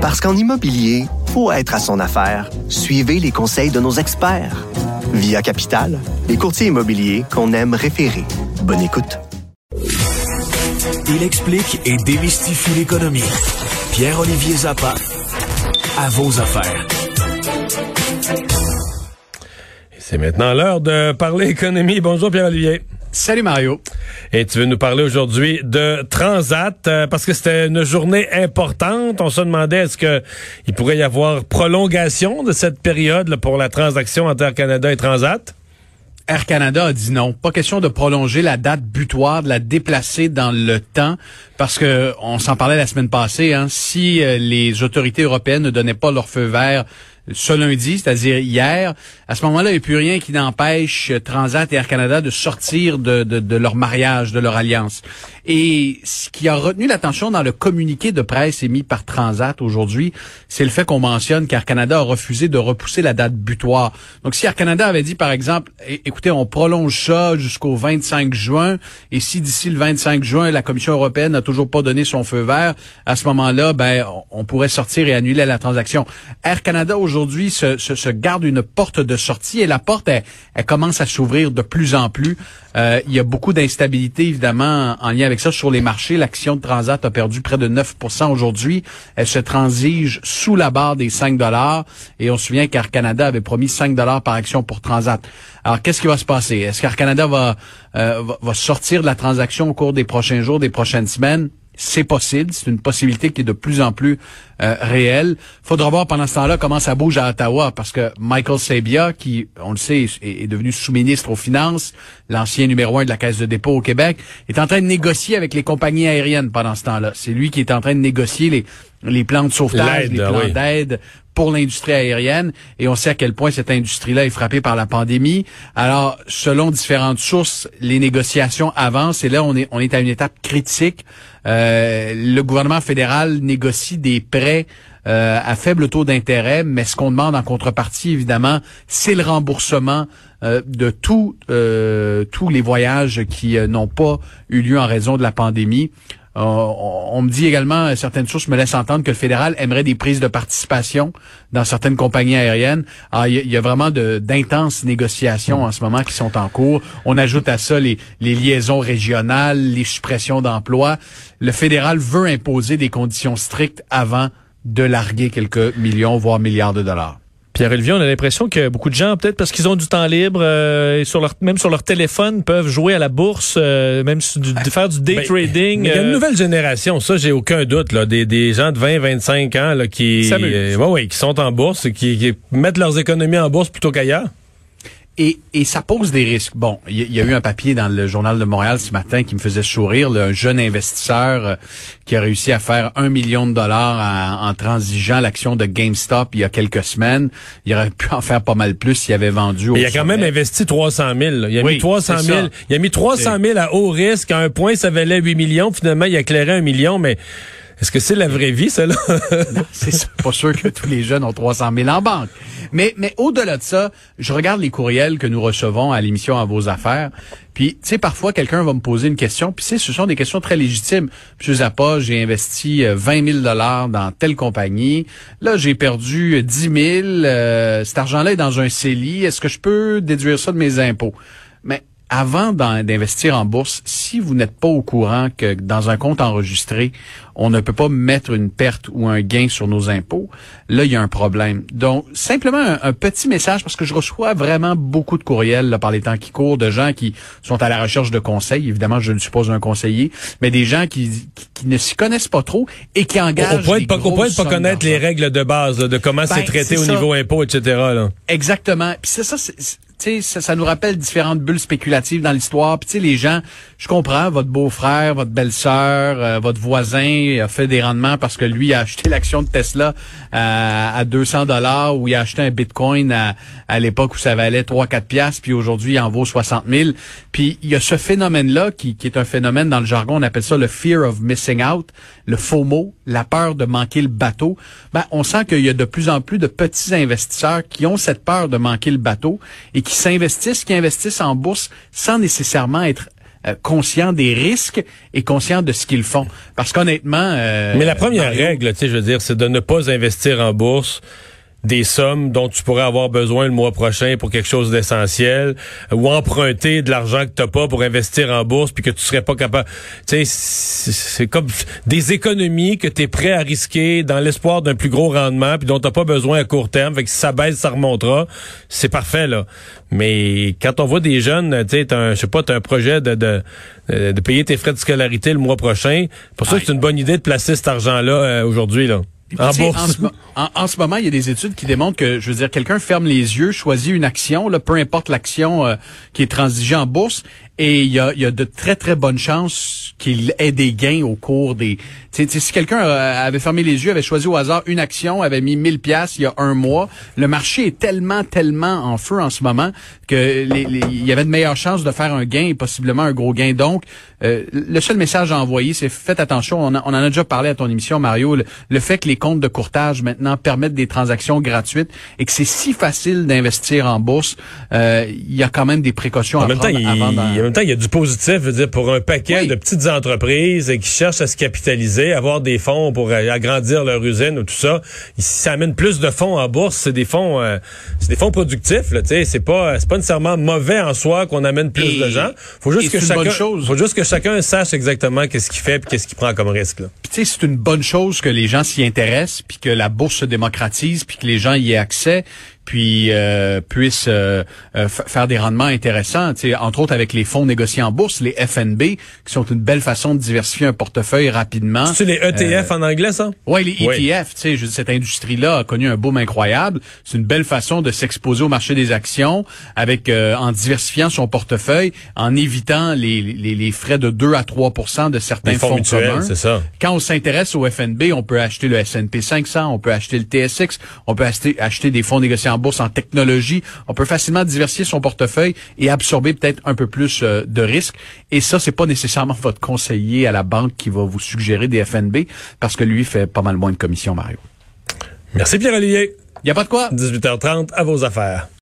Parce qu'en immobilier, faut être à son affaire. Suivez les conseils de nos experts. Via Capital, les courtiers immobiliers qu'on aime référer. Bonne écoute. Il explique et démystifie l'économie. Pierre-Olivier Zappa, à vos affaires. C'est maintenant l'heure de parler économie. Bonjour Pierre-Olivier. Salut Mario. Et tu veux nous parler aujourd'hui de Transat euh, parce que c'était une journée importante. On se demandait est-ce que il pourrait y avoir prolongation de cette période là, pour la transaction entre Air Canada et Transat? Air Canada a dit non. Pas question de prolonger la date butoir, de la déplacer dans le temps, parce que on s'en parlait la semaine passée. Hein, si euh, les autorités européennes ne donnaient pas leur feu vert ce lundi, c'est-à-dire hier, à ce moment-là, il n'y a plus rien qui n'empêche Transat et Air Canada de sortir de, de, de, leur mariage, de leur alliance. Et ce qui a retenu l'attention dans le communiqué de presse émis par Transat aujourd'hui, c'est le fait qu'on mentionne qu'Air Canada a refusé de repousser la date butoir. Donc si Air Canada avait dit, par exemple, écoutez, on prolonge ça jusqu'au 25 juin, et si d'ici le 25 juin, la Commission européenne n'a toujours pas donné son feu vert, à ce moment-là, ben, on pourrait sortir et annuler la transaction. Air Canada aujourd'hui se, se, garde une porte de sortie et la porte, elle, commence à s'ouvrir de plus en plus. Euh, il y a beaucoup d'instabilité, évidemment, en lien avec ça sur les marchés. L'action de Transat a perdu près de 9% aujourd'hui. Elle se transige sous la barre des 5 dollars. Et on se souvient qu'Air Canada avait promis 5 dollars par action pour Transat. Alors, qu'est-ce qui va se passer? Est-ce qu'Air Canada va, euh, va sortir de la transaction au cours des prochains jours, des prochaines semaines? C'est possible, c'est une possibilité qui est de plus en plus euh, réelle. Faudra voir pendant ce temps-là comment ça bouge à Ottawa, parce que Michael Sabia, qui, on le sait, est, devenu sous-ministre aux Finances, l'ancien numéro un de la Caisse de dépôt au Québec, est en train de négocier avec les compagnies aériennes pendant ce temps-là. C'est lui qui est en train de négocier les, les plans de sauvetage, les plans d'aide pour l'industrie aérienne et on sait à quel point cette industrie-là est frappée par la pandémie. Alors, selon différentes sources, les négociations avancent et là, on est, on est à une étape critique. Euh, le gouvernement fédéral négocie des prêts euh, à faible taux d'intérêt, mais ce qu'on demande en contrepartie, évidemment, c'est le remboursement euh, de tous tous les voyages qui n'ont pas eu lieu en raison de la pandémie. Euh, on, me dit également, certaines sources me laissent entendre que le fédéral aimerait des prises de participation dans certaines compagnies aériennes. Ah, il y, a vraiment d'intenses négociations en ce moment qui sont en cours. On ajoute à ça les liaisons régionales, les suppressions d'emplois. Le fédéral veut imposer des conditions strictes avant de larguer quelques millions, voire milliards de dollars. Pierre-Olivier, on a l'impression que beaucoup de gens, peut-être parce qu'ils ont du temps libre, euh, et sur leur, même sur leur téléphone, peuvent jouer à la bourse, euh, même de faire du day ben, trading. Il y a une euh, nouvelle génération, ça j'ai aucun doute, là, des, des gens de 20-25 ans là, qui, ouais, qui sont en bourse, qui, qui mettent leurs économies en bourse plutôt qu'ailleurs. Et, et ça pose des risques. Bon, il y, a eu un papier dans le journal de Montréal ce matin qui me faisait sourire, un jeune investisseur euh, qui a réussi à faire un million de dollars en, transigeant l'action de GameStop il y a quelques semaines. Il aurait pu en faire pas mal plus s'il avait vendu. il a quand même investi 300 000. Il a mis 300 000. Il a mis 300 000 à haut risque. À un point, ça valait 8 millions. Finalement, il a éclairé un million, mais est-ce que c'est la vraie vie, ça, là? non, c'est pas sûr que tous les jeunes ont 300 000 en banque. Mais, mais au-delà de ça, je regarde les courriels que nous recevons à l'émission À vos affaires. Puis, tu sais, parfois, quelqu'un va me poser une question. Puis, ce sont des questions très légitimes. Monsieur Zappa, j'ai investi 20 euh, 000 dollars dans telle compagnie. Là, j'ai perdu 10 000. Euh, cet argent-là est dans un CELI. Est-ce que je peux déduire ça de mes impôts? Mais avant d'investir en bourse, si vous n'êtes pas au courant que dans un compte enregistré, on ne peut pas mettre une perte ou un gain sur nos impôts, là, il y a un problème. Donc, simplement un, petit message, parce que je reçois vraiment beaucoup de courriels là, par les temps qui courent, de gens qui sont à la recherche de conseils. Évidemment, je ne suis pas un conseiller, mais des gens qui, qui, ne s'y connaissent pas trop et qui engagent... On peut pas, pas connaître les règles de base de comment c'est ben, traité au niveau impôt, etc. Là. Exactement. Puis c'est ça, ça, ça nous rappelle différentes bulles spéculatives dans l'histoire. Puis les gens, je comprends, votre beau-frère, votre belle-sœur, euh, votre voisin a fait des rendements parce que lui a acheté l'action de Tesla euh, à 200 dollars ou il a acheté un Bitcoin à, à l'époque où ça valait 3-4 piastres, puis aujourd'hui il en vaut 60 000. Puis il y a ce phénomène-là qui, qui est un phénomène dans le jargon, on appelle ça le fear of missing out, le FOMO, la peur de manquer le bateau. Ben, on sent qu'il y a de plus en plus de petits investisseurs qui ont cette peur de manquer le bateau et qui qui s'investissent, qui investissent en bourse sans nécessairement être euh, conscients des risques et conscients de ce qu'ils font. Parce qu'honnêtement... Euh, Mais la première règle, tu sais, je veux dire, c'est de ne pas investir en bourse des sommes dont tu pourrais avoir besoin le mois prochain pour quelque chose d'essentiel ou emprunter de l'argent que tu pas pour investir en bourse puis que tu serais pas capable. Tu sais c'est comme des économies que tu es prêt à risquer dans l'espoir d'un plus gros rendement puis dont tu pas besoin à court terme fait que si ça baisse ça remontera. C'est parfait là. Mais quand on voit des jeunes tu sais je sais pas tu un projet de, de, de payer tes frais de scolarité le mois prochain pour ça c'est une bonne idée de placer cet argent là euh, aujourd'hui là en, ce, moment, il y a des études qui démontrent que, je veux dire, quelqu'un ferme les yeux, choisit une action, là, peu importe l'action euh, qui est transigée en bourse, et il y a, y a, de très, très bonnes chances qu'il ait des gains au cours des... T'sais, si quelqu'un euh, avait fermé les yeux, avait choisi au hasard une action, avait mis 1000 pièces il y a un mois, le marché est tellement, tellement en feu en ce moment que il y avait de meilleures chances de faire un gain et possiblement un gros gain. Donc, euh, le seul message à envoyer, c'est faites attention. On, en a déjà parlé à ton émission, Mario. Le, fait que les comptes de courtage maintenant permettent des transactions gratuites et que c'est si facile d'investir en bourse, euh, il y a quand même des précautions à prendre avant même temps, il y a du positif, veux dire, pour un paquet de petites entreprises qui cherchent à se capitaliser, avoir des fonds pour agrandir leur usine ou tout ça. Si ça amène plus de fonds en bourse, c'est des fonds, euh, c'est des fonds productifs. Là, c'est pas, c'est pas nécessairement mauvais en soi qu'on amène plus de gens. Faut juste que chacun, faut juste que chacun sache exactement qu'est-ce qu'il fait et qu'est-ce qu'il prend comme risque. Là. tu sais, c'est une bonne chose que les gens s'y intéressent, puis que la bourse se démocratise, puis que les gens y aient accès puis euh, puissent euh, euh, faire des rendements intéressants, entre autres avec les fonds négociés en bourse, les FNB, qui sont une belle façon de diversifier un portefeuille rapidement. C'est les ETF en anglais, ça? Ouais, les ETF, tu sais, cette industrie-là a connu un boom incroyable. C'est une belle façon de s'exposer au marché des actions avec en diversifiant son portefeuille, en évitant les, les, les frais de 2 à 3% de certains fonds, fonds communs. Ça. Quand on s'intéresse au FNB, on peut acheter le S&P 500, on peut acheter le TSX, on peut acheter, acheter des fonds négociés en bourse en technologie. On peut facilement diversifier son portefeuille et absorber peut-être un peu plus euh, de risques. Et ça, c'est pas nécessairement votre conseiller à la banque qui va vous suggérer des FNB parce que lui fait pas mal moins de commissions, Mario. Merci Pierre-Olivier. Il n'y a pas de quoi. 18h30 à vos affaires.